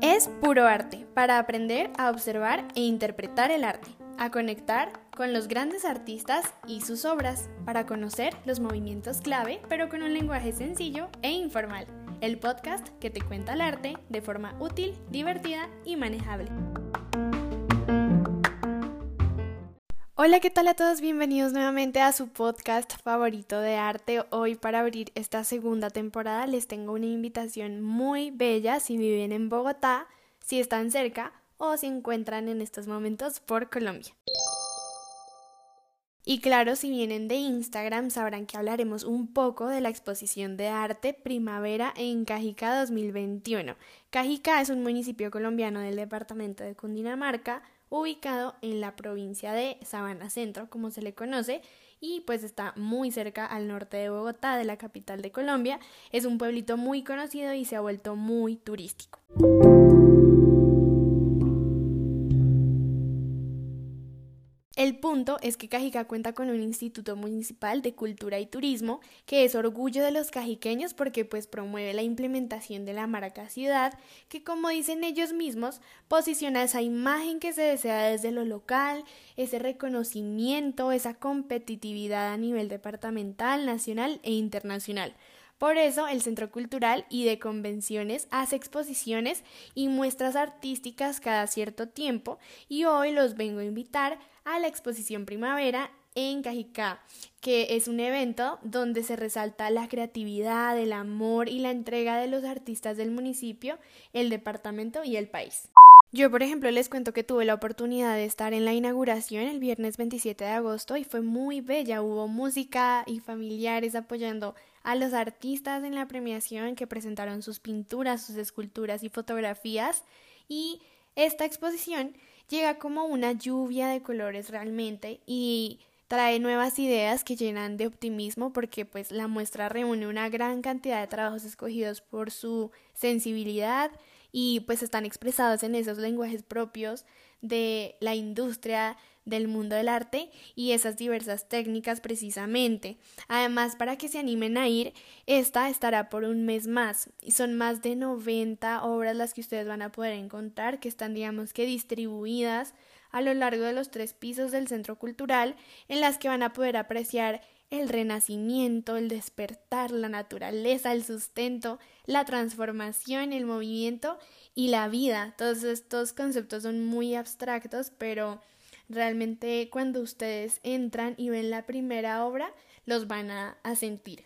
Es puro arte para aprender a observar e interpretar el arte, a conectar con los grandes artistas y sus obras, para conocer los movimientos clave, pero con un lenguaje sencillo e informal. El podcast que te cuenta el arte de forma útil, divertida y manejable. Hola, ¿qué tal a todos? Bienvenidos nuevamente a su podcast favorito de arte. Hoy para abrir esta segunda temporada les tengo una invitación muy bella si viven en Bogotá, si están cerca o si encuentran en estos momentos por Colombia. Y claro, si vienen de Instagram sabrán que hablaremos un poco de la exposición de arte Primavera en Cajica 2021. Cajica es un municipio colombiano del departamento de Cundinamarca, ubicado en la provincia de Sabana Centro, como se le conoce, y pues está muy cerca al norte de Bogotá, de la capital de Colombia. Es un pueblito muy conocido y se ha vuelto muy turístico. El punto es que Cajica cuenta con un instituto municipal de cultura y turismo que es orgullo de los cajiqueños porque pues promueve la implementación de la marca ciudad que como dicen ellos mismos posiciona esa imagen que se desea desde lo local, ese reconocimiento, esa competitividad a nivel departamental, nacional e internacional. Por eso el Centro Cultural y de Convenciones hace exposiciones y muestras artísticas cada cierto tiempo y hoy los vengo a invitar a la exposición Primavera en Cajicá, que es un evento donde se resalta la creatividad, el amor y la entrega de los artistas del municipio, el departamento y el país. Yo, por ejemplo, les cuento que tuve la oportunidad de estar en la inauguración el viernes 27 de agosto y fue muy bella. Hubo música y familiares apoyando a los artistas en la premiación que presentaron sus pinturas, sus esculturas y fotografías. Y esta exposición llega como una lluvia de colores realmente y trae nuevas ideas que llenan de optimismo porque pues la muestra reúne una gran cantidad de trabajos escogidos por su sensibilidad y pues están expresados en esos lenguajes propios de la industria del mundo del arte y esas diversas técnicas precisamente. Además, para que se animen a ir, esta estará por un mes más y son más de 90 obras las que ustedes van a poder encontrar que están digamos que distribuidas a lo largo de los tres pisos del centro cultural en las que van a poder apreciar el renacimiento, el despertar, la naturaleza, el sustento, la transformación, el movimiento y la vida. Todos estos conceptos son muy abstractos, pero Realmente cuando ustedes entran y ven la primera obra, los van a, sentir.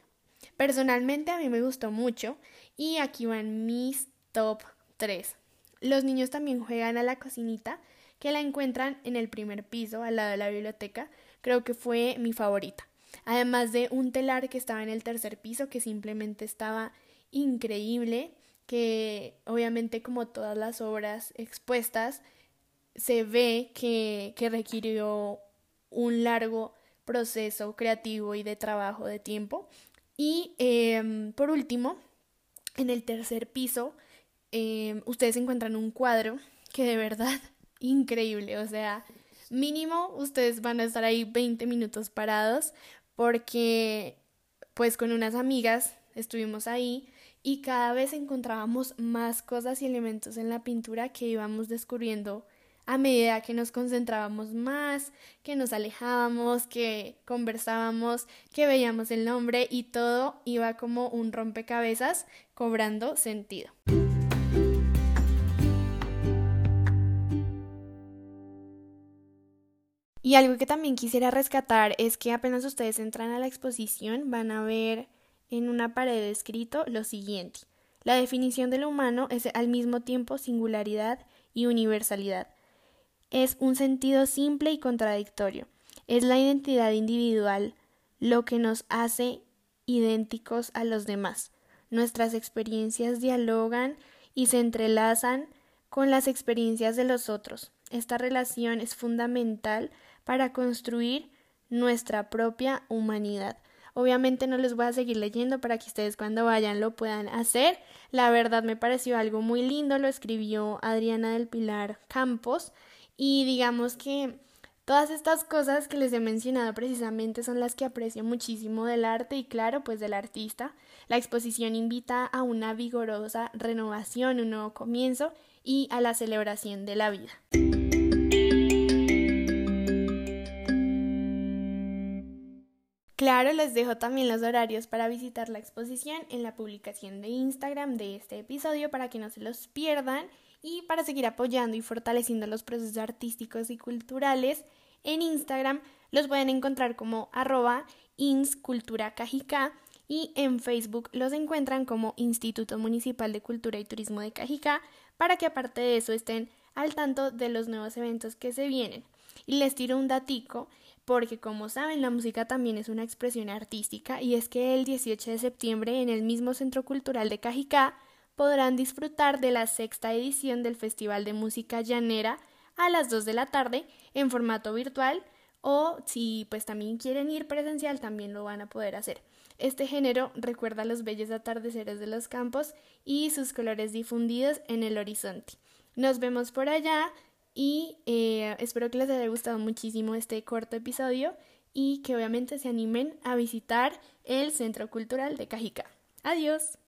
Personalmente a mí me gustó mucho y aquí van mis top 3. Los niños también juegan a la cocinita, que la encuentran en el primer piso al lado de la biblioteca. Creo que fue mi favorita. Además de un telar que estaba en el tercer piso, que simplemente estaba increíble, que obviamente como todas las obras expuestas, se ve que, requirió un largo proceso creativo y de trabajo de tiempo. Y em, por último, en el tercer piso, em, ustedes encuentran un cuadro que de verdad increíble, o sea, mínimo ustedes van a estar ahí 20 minutos parados porque pues con unas amigas estuvimos ahí y cada vez encontrábamos más cosas y elementos en la pintura que íbamos descubriendo a medida que nos concentrábamos más, que nos alejábamos, que conversábamos, que veíamos el nombre y todo iba como un rompecabezas cobrando sentido. Y algo que también quisiera rescatar es que apenas ustedes entran a la exposición van a ver en una pared escrito lo siguiente. La definición de lo humano es al mismo tiempo singularidad y universalidad es un sentido simple y contradictorio. Es la identidad individual lo que nos hace idénticos a los demás. Nuestras experiencias dialogan y se entrelazan con las experiencias de los otros. Esta relación es fundamental para construir nuestra propia humanidad. Obviamente no les voy a seguir leyendo para que ustedes cuando vayan lo puedan hacer. La verdad me pareció algo muy lindo, lo escribió Adriana del Pilar Campos y digamos que Todas estas cosas que les he mencionado precisamente son las que aprecio muchísimo del arte y claro, pues del artista. La exposición invita a una vigorosa renovación, un nuevo comienzo y a la celebración de la vida. Claro, les dejo también los horarios para visitar la exposición en la publicación de Instagram de este episodio para que no se los pierdan y para seguir apoyando y fortaleciendo los procesos artísticos y culturales. En Instagram los pueden encontrar como arroba insculturacajica y en Facebook los encuentran como Instituto Municipal de Cultura y Turismo de Cajicá para que aparte de eso estén al tanto de los nuevos eventos que se vienen. Y les tiro un datico porque como saben la música también es una expresión artística y es que el 18 de septiembre en el mismo Centro Cultural de Cajicá podrán disfrutar de la sexta edición del Festival de Música Llanera a las 2 de la tarde en formato virtual o si pues también quieren ir presencial también lo van a poder hacer. Este género recuerda los bellos atardeceres de los campos y sus colores difundidos en el horizonte. Nos vemos por allá y eh, espero que les haya gustado muchísimo este corto episodio y que obviamente se animen a visitar el Centro Cultural de Cajica. Adiós.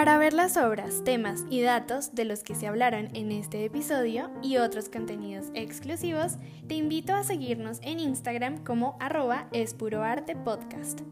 Para ver las obras, temas y datos de los que se hablaron en este episodio y otros contenidos exclusivos, te invito a seguirnos en Instagram como arroba espuroartepodcast.